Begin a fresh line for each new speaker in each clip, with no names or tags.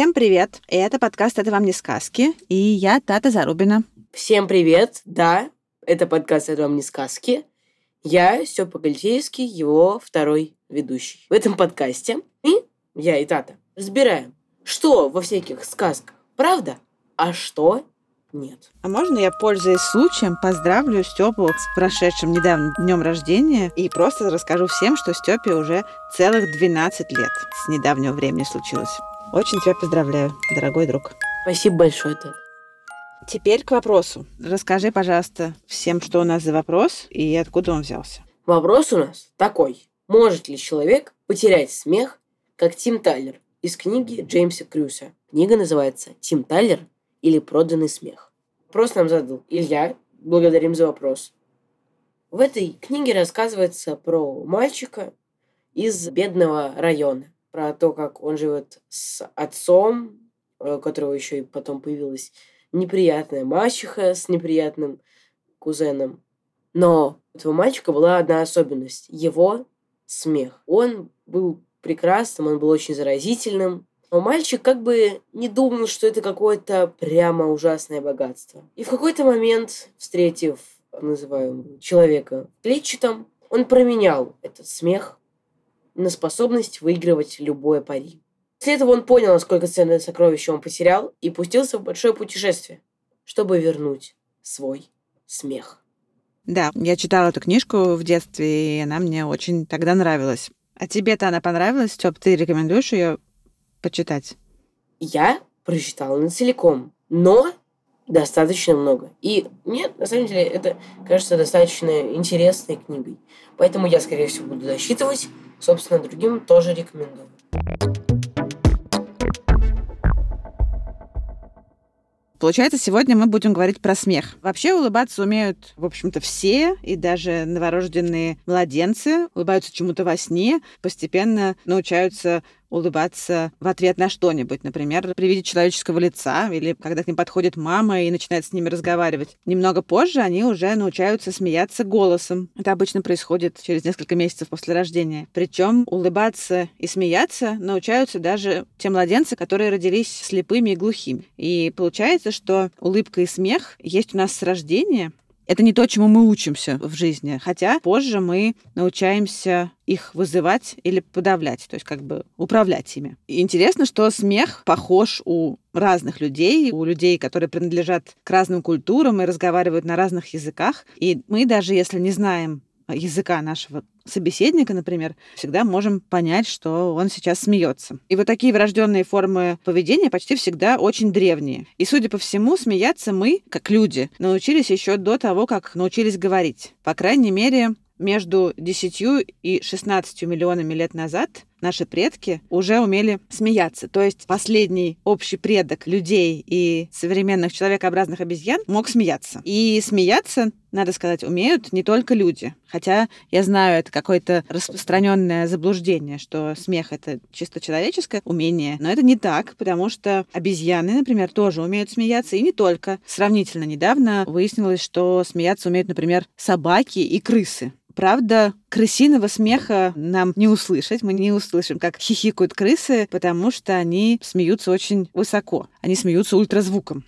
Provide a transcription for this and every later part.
Всем привет! Это подкаст «Это вам не сказки» и я Тата Зарубина.
Всем привет! Да, это подкаст «Это вам не сказки». Я, Степа Гальтейский, его второй ведущий. В этом подкасте и я и Тата разбираем, что во всяких сказках правда, а что нет.
А можно я, пользуясь случаем, поздравлю Степу с прошедшим недавно днем рождения и просто расскажу всем, что Степе уже целых 12 лет с недавнего времени случилось. Очень тебя поздравляю, дорогой друг.
Спасибо большое, Тата.
Теперь к вопросу. Расскажи, пожалуйста, всем, что у нас за вопрос и откуда он взялся.
Вопрос у нас такой. Может ли человек потерять смех, как Тим Тайлер из книги Джеймса Крюса? Книга называется «Тим Тайлер или проданный смех». Вопрос нам задал Илья. Благодарим за вопрос. В этой книге рассказывается про мальчика из бедного района. Про то, как он живет с отцом, э, у которого еще и потом появилась неприятная мачеха с неприятным кузеном. Но у этого мальчика была одна особенность. Его смех. Он был прекрасным, он был очень заразительным. Но мальчик как бы не думал, что это какое-то прямо ужасное богатство. И в какой-то момент, встретив, называем человека клетчатом, он променял этот смех на способность выигрывать любое пари. После этого он понял, насколько ценное сокровище он потерял, и пустился в большое путешествие, чтобы вернуть свой смех.
Да, я читала эту книжку в детстве, и она мне очень тогда нравилась. А тебе-то она понравилась, Степ? Ты рекомендуешь ее почитать?
Я прочитал на целиком, но достаточно много. И нет, на самом деле, это кажется достаточно интересной книгой. Поэтому я, скорее всего, буду досчитывать. Собственно, другим тоже рекомендую.
Получается, сегодня мы будем говорить про смех. Вообще улыбаться умеют, в общем-то, все, и даже новорожденные младенцы улыбаются чему-то во сне, постепенно научаются улыбаться в ответ на что-нибудь, например, при виде человеческого лица, или когда к ним подходит мама и начинает с ними разговаривать. Немного позже они уже научаются смеяться голосом. Это обычно происходит через несколько месяцев после рождения. Причем улыбаться и смеяться научаются даже те младенцы, которые родились слепыми и глухими. И получается, что улыбка и смех есть у нас с рождения, это не то, чему мы учимся в жизни. Хотя позже мы научаемся их вызывать или подавлять, то есть как бы управлять ими. И интересно, что смех похож у разных людей, у людей, которые принадлежат к разным культурам и разговаривают на разных языках. И мы даже если не знаем языка нашего собеседника, например, всегда можем понять, что он сейчас смеется. И вот такие врожденные формы поведения почти всегда очень древние. И, судя по всему, смеяться мы, как люди, научились еще до того, как научились говорить. По крайней мере, между 10 и 16 миллионами лет назад наши предки уже умели смеяться. То есть последний общий предок людей и современных человекообразных обезьян мог смеяться. И смеяться, надо сказать, умеют не только люди. Хотя я знаю, это какое-то распространенное заблуждение, что смех это чисто человеческое умение. Но это не так, потому что обезьяны, например, тоже умеют смеяться. И не только. Сравнительно недавно выяснилось, что смеяться умеют, например, собаки и крысы. Правда, крысиного смеха нам не услышать. Мы не услышим, как хихикают крысы, потому что они смеются очень высоко. Они смеются ультразвуком.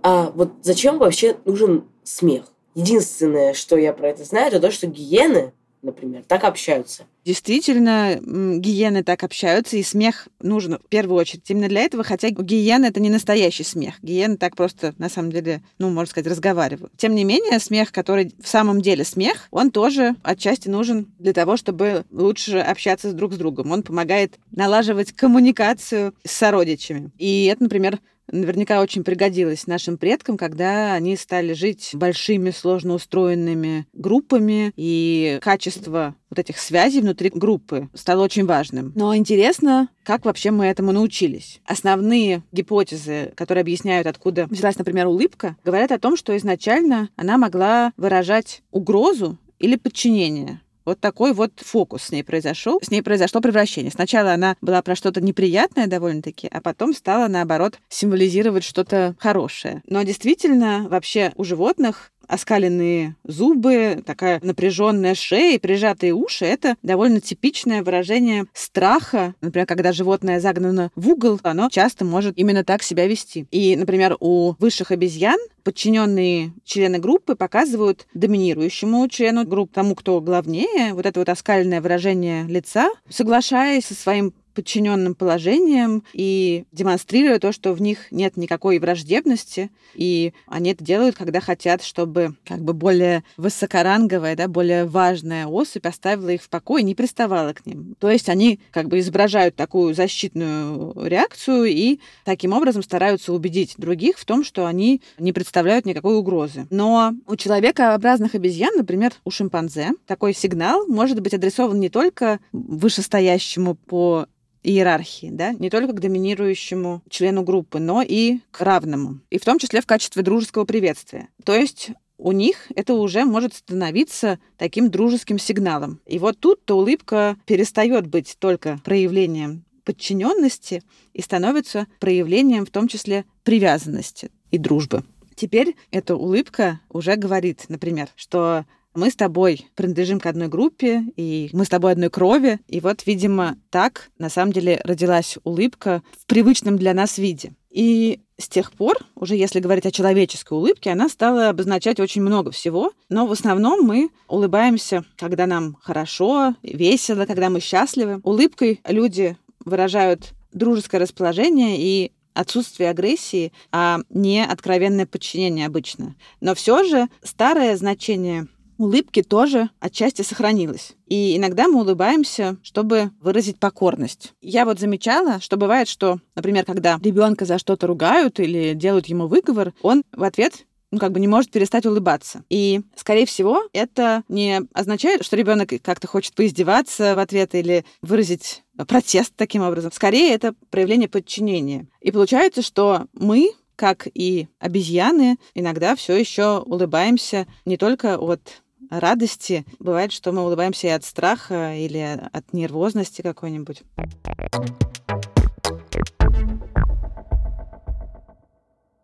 А вот зачем вообще нужен смех? Единственное, что я про это знаю, это то, что гиены, например, так общаются.
Действительно, гиены так общаются, и смех нужен в первую очередь именно для этого, хотя гиены это не настоящий смех. Гиены так просто, на самом деле, ну, можно сказать, разговаривают. Тем не менее, смех, который в самом деле смех, он тоже отчасти нужен для того, чтобы лучше общаться друг с другом. Он помогает налаживать коммуникацию с сородичами. И это, например, наверняка очень пригодилось нашим предкам, когда они стали жить большими, сложно устроенными группами, и качество вот этих связей внутри группы стало очень важным. Но интересно, как вообще мы этому научились. Основные гипотезы, которые объясняют, откуда взялась, например, улыбка, говорят о том, что изначально она могла выражать угрозу или подчинение. Вот такой вот фокус с ней произошел. С ней произошло превращение. Сначала она была про что-то неприятное довольно-таки, а потом стала, наоборот, символизировать что-то хорошее. Но действительно, вообще у животных оскаленные зубы, такая напряженная шея и прижатые уши — это довольно типичное выражение страха. Например, когда животное загнано в угол, оно часто может именно так себя вести. И, например, у высших обезьян подчиненные члены группы показывают доминирующему члену группы, тому, кто главнее, вот это вот оскаленное выражение лица, соглашаясь со своим подчиненным положением и демонстрируя то, что в них нет никакой враждебности, и они это делают, когда хотят, чтобы как бы более высокоранговая, да, более важная особь оставила их в покое не приставала к ним. То есть они как бы изображают такую защитную реакцию и таким образом стараются убедить других в том, что они не представляют никакой угрозы. Но у человекообразных обезьян, например, у шимпанзе, такой сигнал может быть адресован не только вышестоящему по иерархии, да, не только к доминирующему члену группы, но и к равному, и в том числе в качестве дружеского приветствия. То есть у них это уже может становиться таким дружеским сигналом. И вот тут-то улыбка перестает быть только проявлением подчиненности и становится проявлением в том числе привязанности и дружбы. Теперь эта улыбка уже говорит, например, что мы с тобой принадлежим к одной группе, и мы с тобой одной крови. И вот, видимо, так на самом деле родилась улыбка в привычном для нас виде. И с тех пор, уже если говорить о человеческой улыбке, она стала обозначать очень много всего, но в основном мы улыбаемся, когда нам хорошо, весело, когда мы счастливы. Улыбкой люди выражают дружеское расположение и отсутствие агрессии, а не откровенное подчинение обычно. Но все же старое значение улыбки тоже отчасти сохранилось. И иногда мы улыбаемся, чтобы выразить покорность. Я вот замечала, что бывает, что, например, когда ребенка за что-то ругают или делают ему выговор, он в ответ ну, как бы не может перестать улыбаться. И, скорее всего, это не означает, что ребенок как-то хочет поиздеваться в ответ или выразить протест таким образом. Скорее, это проявление подчинения. И получается, что мы как и обезьяны, иногда все еще улыбаемся не только от радости. Бывает, что мы улыбаемся и от страха или от нервозности какой-нибудь.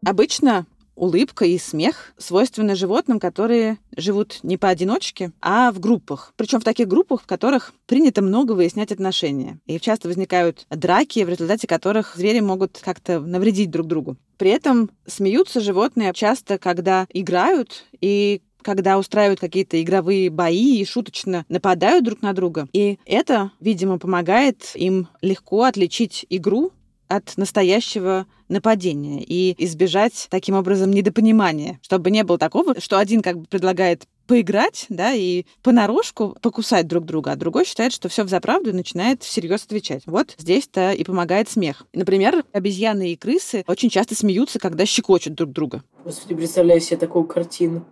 Обычно улыбка и смех свойственны животным, которые живут не поодиночке, а в группах. Причем в таких группах, в которых принято много выяснять отношения. И часто возникают драки, в результате которых звери могут как-то навредить друг другу. При этом смеются животные часто, когда играют и когда устраивают какие-то игровые бои и шуточно нападают друг на друга. И это, видимо, помогает им легко отличить игру от настоящего нападения и избежать таким образом недопонимания, чтобы не было такого, что один как бы предлагает поиграть, да, и понарошку покусать друг друга, а другой считает, что все в заправду и начинает всерьез отвечать. Вот здесь-то и помогает смех. Например, обезьяны и крысы очень часто смеются, когда щекочут друг друга.
Господи, представляю себе такую картину.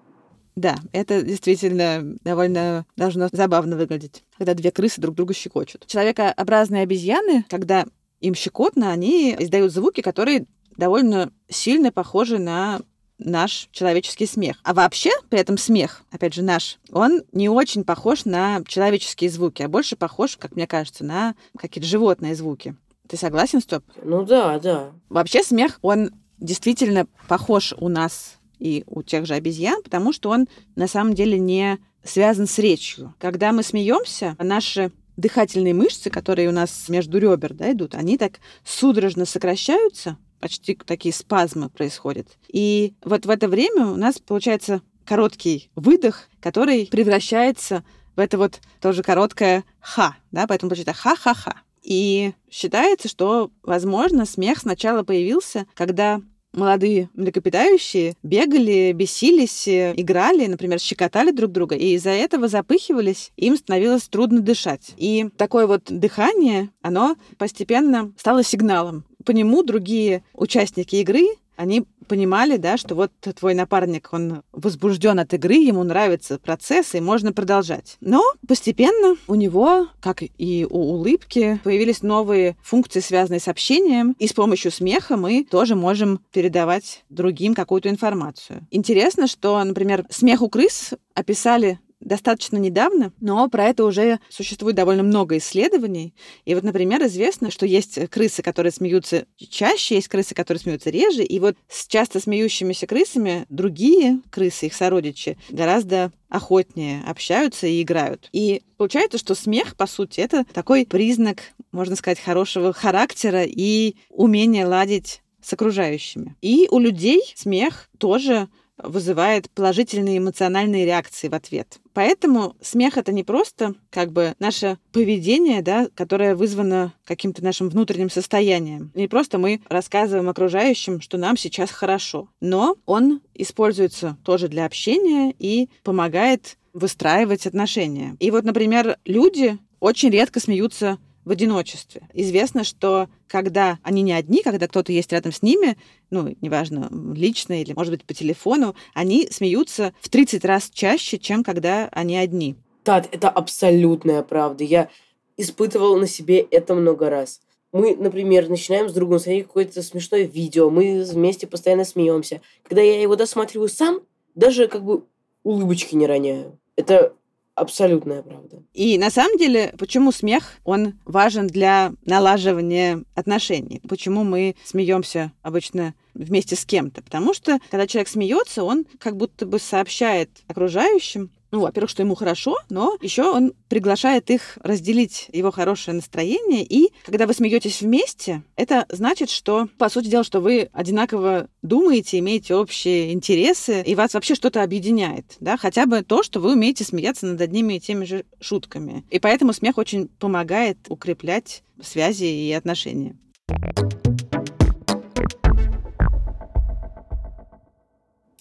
Да, это действительно довольно должно забавно выглядеть, когда две крысы друг друга щекочут. Человекообразные обезьяны, когда им щекотно, они издают звуки, которые довольно сильно похожи на наш человеческий смех. А вообще, при этом смех, опять же, наш, он не очень похож на человеческие звуки, а больше похож, как мне кажется, на какие-то животные звуки. Ты согласен, Стоп?
Ну да, да.
Вообще смех, он действительно похож у нас и у тех же обезьян, потому что он на самом деле не связан с речью. Когда мы смеемся, наши дыхательные мышцы, которые у нас между ребер да, идут, они так судорожно сокращаются, почти такие спазмы происходят. И вот в это время у нас получается короткий выдох, который превращается в это вот тоже короткое ха, да, поэтому получается ха-ха-ха. И считается, что, возможно, смех сначала появился, когда молодые млекопитающие бегали, бесились, э, играли, например, щекотали друг друга, и из-за этого запыхивались, им становилось трудно дышать. И такое вот дыхание, оно постепенно стало сигналом. По нему другие участники игры они понимали, да, что вот твой напарник, он возбужден от игры, ему нравится процесс, и можно продолжать. Но постепенно у него, как и у улыбки, появились новые функции, связанные с общением, и с помощью смеха мы тоже можем передавать другим какую-то информацию. Интересно, что, например, смех у крыс описали достаточно недавно, но про это уже существует довольно много исследований. И вот, например, известно, что есть крысы, которые смеются чаще, есть крысы, которые смеются реже. И вот с часто смеющимися крысами другие крысы, их сородичи, гораздо охотнее общаются и играют. И получается, что смех, по сути, это такой признак, можно сказать, хорошего характера и умения ладить с окружающими. И у людей смех тоже вызывает положительные эмоциональные реакции в ответ. Поэтому смех это не просто как бы наше поведение, да, которое вызвано каким-то нашим внутренним состоянием. Не просто мы рассказываем окружающим, что нам сейчас хорошо, но он используется тоже для общения и помогает выстраивать отношения. И вот, например, люди очень редко смеются в одиночестве. Известно, что когда они не одни, когда кто-то есть рядом с ними, ну, неважно, лично или, может быть, по телефону, они смеются в 30 раз чаще, чем когда они одни.
Тат, это абсолютная правда. Я испытывал на себе это много раз. Мы, например, начинаем с другом смотреть какое-то смешное видео, мы вместе постоянно смеемся. Когда я его досматриваю сам, даже как бы улыбочки не роняю. Это абсолютная правда.
И на самом деле, почему смех, он важен для налаживания отношений? Почему мы смеемся обычно вместе с кем-то? Потому что, когда человек смеется, он как будто бы сообщает окружающим, ну, во-первых, что ему хорошо, но еще он приглашает их разделить его хорошее настроение. И когда вы смеетесь вместе, это значит, что, по сути дела, что вы одинаково думаете, имеете общие интересы, и вас вообще что-то объединяет, да, хотя бы то, что вы умеете смеяться над одними и теми же шутками. И поэтому смех очень помогает укреплять связи и отношения.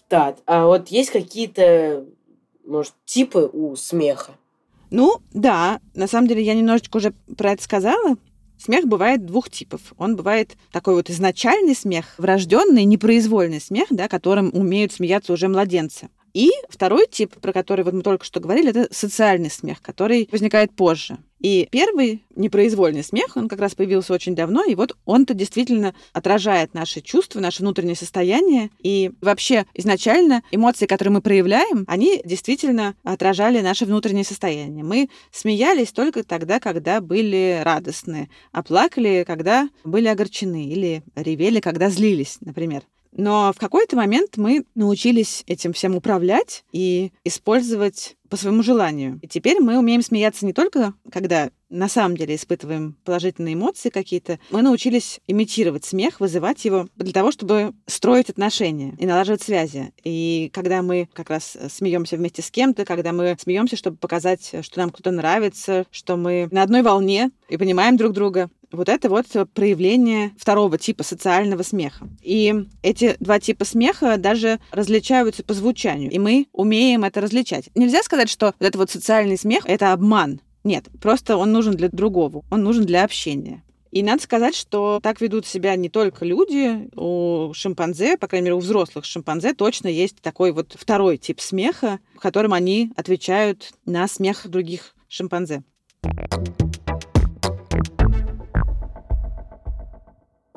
Так, а вот есть какие-то может, типы у смеха?
Ну, да, на самом деле я немножечко уже про это сказала. Смех бывает двух типов. Он бывает такой вот изначальный смех, врожденный, непроизвольный смех, да, которым умеют смеяться уже младенцы. И второй тип, про который вот мы только что говорили, это социальный смех, который возникает позже. И первый непроизвольный смех, он как раз появился очень давно, и вот он-то действительно отражает наши чувства, наше внутреннее состояние. И вообще изначально эмоции, которые мы проявляем, они действительно отражали наше внутреннее состояние. Мы смеялись только тогда, когда были радостны, а плакали, когда были огорчены, или ревели, когда злились, например. Но в какой-то момент мы научились этим всем управлять и использовать по своему желанию. И теперь мы умеем смеяться не только, когда на самом деле испытываем положительные эмоции какие-то. Мы научились имитировать смех, вызывать его для того, чтобы строить отношения и налаживать связи. И когда мы как раз смеемся вместе с кем-то, когда мы смеемся, чтобы показать, что нам кто-то нравится, что мы на одной волне и понимаем друг друга, вот это вот проявление второго типа социального смеха. И эти два типа смеха даже различаются по звучанию, и мы умеем это различать. Нельзя сказать, что вот это вот социальный смех — это обман. Нет, просто он нужен для другого, он нужен для общения. И надо сказать, что так ведут себя не только люди, у шимпанзе, по крайней мере, у взрослых шимпанзе точно есть такой вот второй тип смеха, в котором они отвечают на смех других шимпанзе.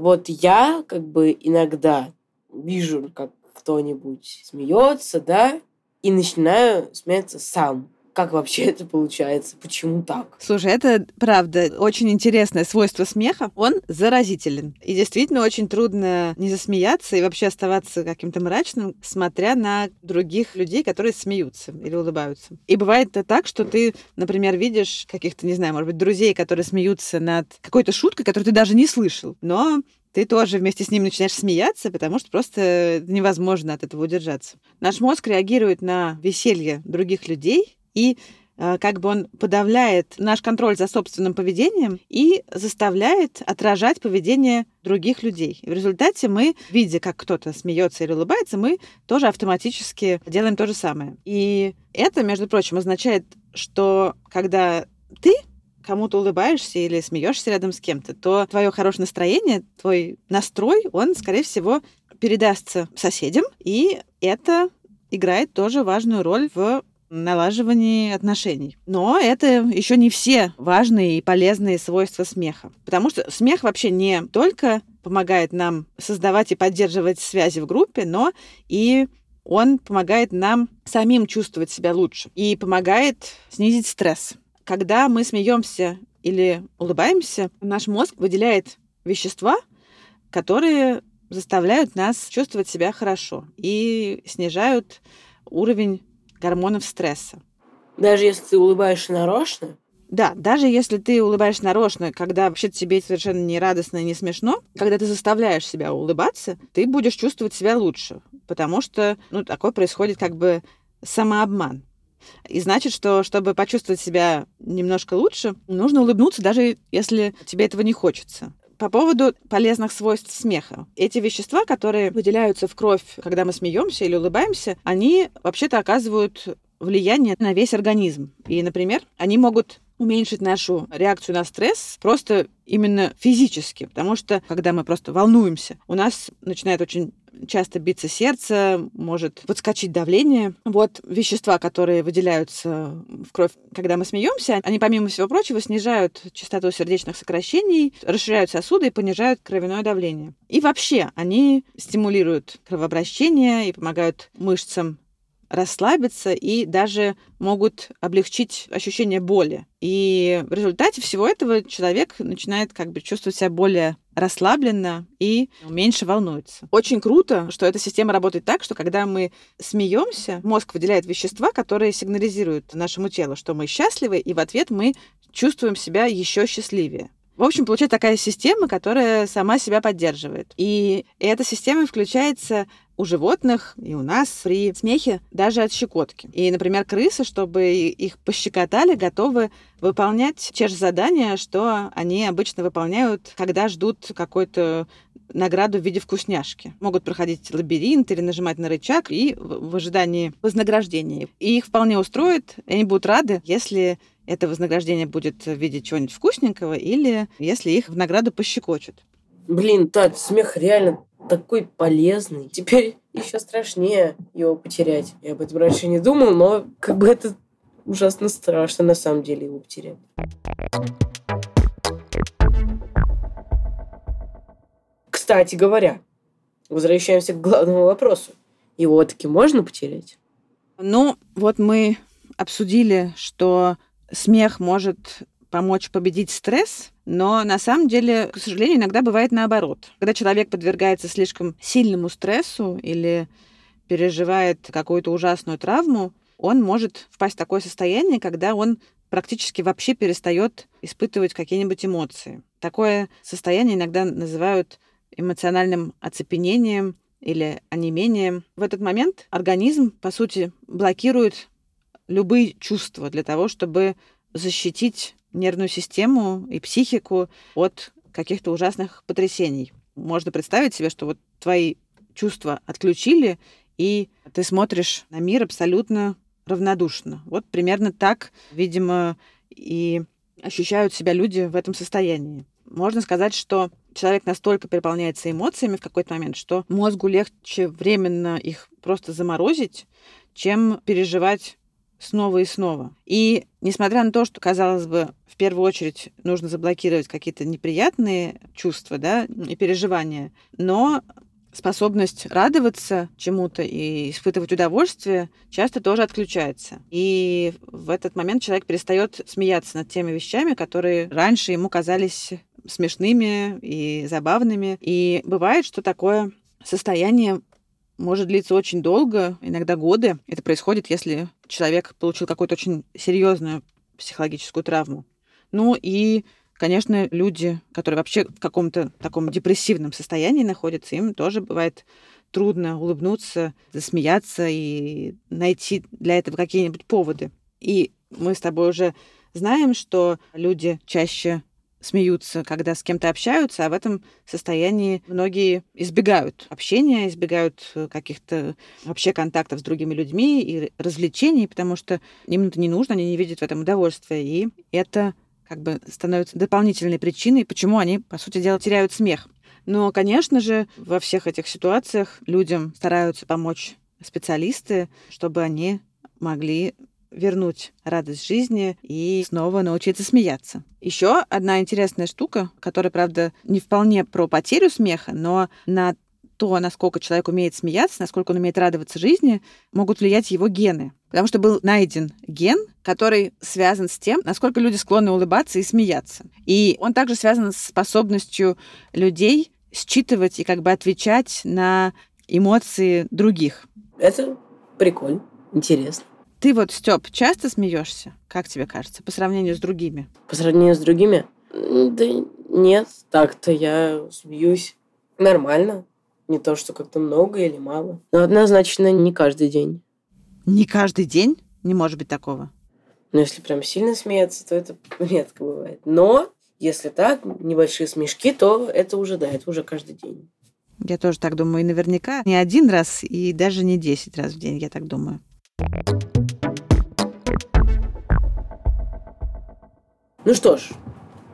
Вот я как бы иногда вижу, как кто-нибудь смеется, да, и начинаю смеяться сам. Как вообще это получается? Почему так?
Слушай, это правда очень интересное свойство смеха. Он заразителен. И действительно очень трудно не засмеяться и вообще оставаться каким-то мрачным, смотря на других людей, которые смеются или улыбаются. И бывает это так, что ты, например, видишь каких-то, не знаю, может быть, друзей, которые смеются над какой-то шуткой, которую ты даже не слышал. Но ты тоже вместе с ним начинаешь смеяться, потому что просто невозможно от этого удержаться. Наш мозг реагирует на веселье других людей и э, как бы он подавляет наш контроль за собственным поведением и заставляет отражать поведение других людей. И в результате мы, видя, как кто-то смеется или улыбается, мы тоже автоматически делаем то же самое. И это, между прочим, означает, что когда ты кому-то улыбаешься или смеешься рядом с кем-то, то твое хорошее настроение, твой настрой, он, скорее всего, передастся соседям, и это играет тоже важную роль в налаживании отношений. Но это еще не все важные и полезные свойства смеха. Потому что смех вообще не только помогает нам создавать и поддерживать связи в группе, но и он помогает нам самим чувствовать себя лучше и помогает снизить стресс. Когда мы смеемся или улыбаемся, наш мозг выделяет вещества, которые заставляют нас чувствовать себя хорошо и снижают уровень гормонов стресса.
Даже если ты улыбаешься нарочно,
Да, даже если ты улыбаешься нарочно, когда вообще тебе совершенно не радостно и не смешно, когда ты заставляешь себя улыбаться, ты будешь чувствовать себя лучше, потому что ну, такое происходит как бы самообман. И значит, что чтобы почувствовать себя немножко лучше, нужно улыбнуться, даже если тебе этого не хочется. По поводу полезных свойств смеха. Эти вещества, которые выделяются в кровь, когда мы смеемся или улыбаемся, они вообще-то оказывают влияние на весь организм. И, например, они могут уменьшить нашу реакцию на стресс просто именно физически, потому что когда мы просто волнуемся, у нас начинает очень часто биться сердце, может подскочить давление. Вот вещества, которые выделяются в кровь, когда мы смеемся, они, помимо всего прочего, снижают частоту сердечных сокращений, расширяют сосуды и понижают кровяное давление. И вообще они стимулируют кровообращение и помогают мышцам расслабиться и даже могут облегчить ощущение боли. И в результате всего этого человек начинает как бы чувствовать себя более расслабленно и меньше волнуется. Очень круто, что эта система работает так, что когда мы смеемся, мозг выделяет вещества, которые сигнализируют нашему телу, что мы счастливы, и в ответ мы чувствуем себя еще счастливее. В общем, получается такая система, которая сама себя поддерживает. И эта система включается у животных и у нас при смехе даже от щекотки. И, например, крысы, чтобы их пощекотали, готовы выполнять те же задания, что они обычно выполняют, когда ждут какой-то награду в виде вкусняшки. Могут проходить лабиринт или нажимать на рычаг и в ожидании вознаграждения. И их вполне устроит, и они будут рады, если это вознаграждение будет в виде чего-нибудь вкусненького или если их в награду пощекочут.
блин, Тат, смех реально такой полезный. Теперь еще страшнее его потерять. Я об этом раньше не думал, но как бы это ужасно страшно на самом деле его потерять. Кстати говоря, возвращаемся к главному вопросу. Его таки можно потерять?
Ну, вот мы обсудили, что смех может помочь победить стресс, но на самом деле, к сожалению, иногда бывает наоборот. Когда человек подвергается слишком сильному стрессу или переживает какую-то ужасную травму, он может впасть в такое состояние, когда он практически вообще перестает испытывать какие-нибудь эмоции. Такое состояние иногда называют эмоциональным оцепенением или онемением. В этот момент организм, по сути, блокирует любые чувства для того, чтобы защитить нервную систему и психику от каких-то ужасных потрясений. Можно представить себе, что вот твои чувства отключили, и ты смотришь на мир абсолютно равнодушно. Вот примерно так, видимо, и ощущают себя люди в этом состоянии. Можно сказать, что человек настолько переполняется эмоциями в какой-то момент, что мозгу легче временно их просто заморозить, чем переживать снова и снова. И несмотря на то, что, казалось бы, в первую очередь нужно заблокировать какие-то неприятные чувства да, и переживания, но способность радоваться чему-то и испытывать удовольствие часто тоже отключается. И в этот момент человек перестает смеяться над теми вещами, которые раньше ему казались смешными и забавными. И бывает, что такое состояние может длиться очень долго, иногда годы. Это происходит, если человек получил какую-то очень серьезную психологическую травму. Ну и, конечно, люди, которые вообще в каком-то таком депрессивном состоянии находятся, им тоже бывает трудно улыбнуться, засмеяться и найти для этого какие-нибудь поводы. И Мы с тобой уже знаем, что люди чаще смеются, когда с кем-то общаются, а в этом состоянии многие избегают общения, избегают э, каких-то вообще контактов с другими людьми и развлечений, потому что им это не нужно, они не видят в этом удовольствия. И это как бы становится дополнительной причиной, почему они, по сути дела, теряют смех. Но, конечно же, во всех этих ситуациях людям стараются помочь специалисты, чтобы они могли вернуть радость жизни и снова научиться смеяться. Еще одна интересная штука, которая, правда, не вполне про потерю смеха, но на то, насколько человек умеет смеяться, насколько он умеет радоваться жизни, могут влиять его гены. Потому что был найден ген, который связан с тем, насколько люди склонны улыбаться и смеяться. И он также связан с способностью людей считывать и как бы отвечать на эмоции других.
Это прикольно, интересно.
Ты вот, Степ, часто смеешься, как тебе кажется, по сравнению с другими?
По сравнению с другими? Да нет, так-то я смеюсь нормально. Не то, что как-то много или мало. Но однозначно не каждый день.
Не каждый день не может быть такого.
Но если прям сильно смеяться, то это редко бывает. Но если так, небольшие смешки, то это уже, да, это уже каждый день.
Я тоже так думаю. И наверняка не один раз, и даже не десять раз в день, я так думаю.
Ну что ж,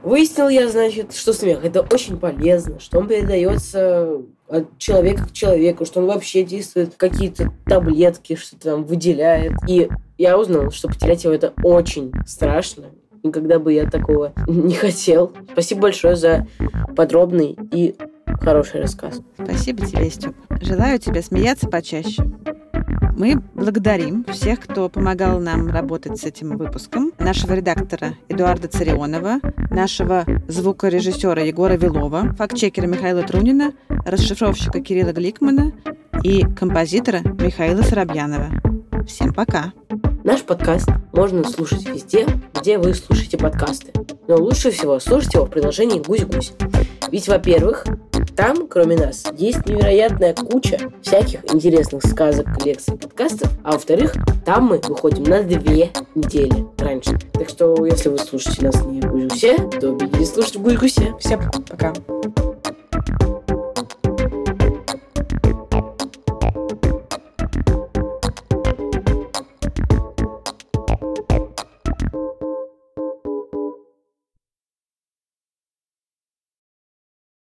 выяснил я, значит, что смех это очень полезно, что он передается от человека к человеку, что он вообще действует какие-то таблетки, что там выделяет. И я узнал, что потерять его это очень страшно. Никогда бы я такого не хотел. Спасибо большое за подробный и хороший рассказ.
Спасибо тебе, Степ. Желаю тебе смеяться почаще. Мы благодарим всех, кто помогал нам работать с этим выпуском. Нашего редактора Эдуарда Царионова, нашего звукорежиссера Егора Вилова, фактчекера Михаила Трунина, расшифровщика Кирилла Гликмана и композитора Михаила Соробьянова. Всем пока!
Наш подкаст можно слушать везде, где вы слушаете подкасты. Но лучше всего слушать его в приложении «Гусь-Гусь». Ведь, во-первых, там, кроме нас, есть невероятная куча всяких интересных сказок, лекций, подкастов. А во-вторых, там мы выходим на две недели раньше. Так что, если вы слушаете нас не в Гусь-Гусе, то бегите слушать в Гусь-Гусе. Всем пока!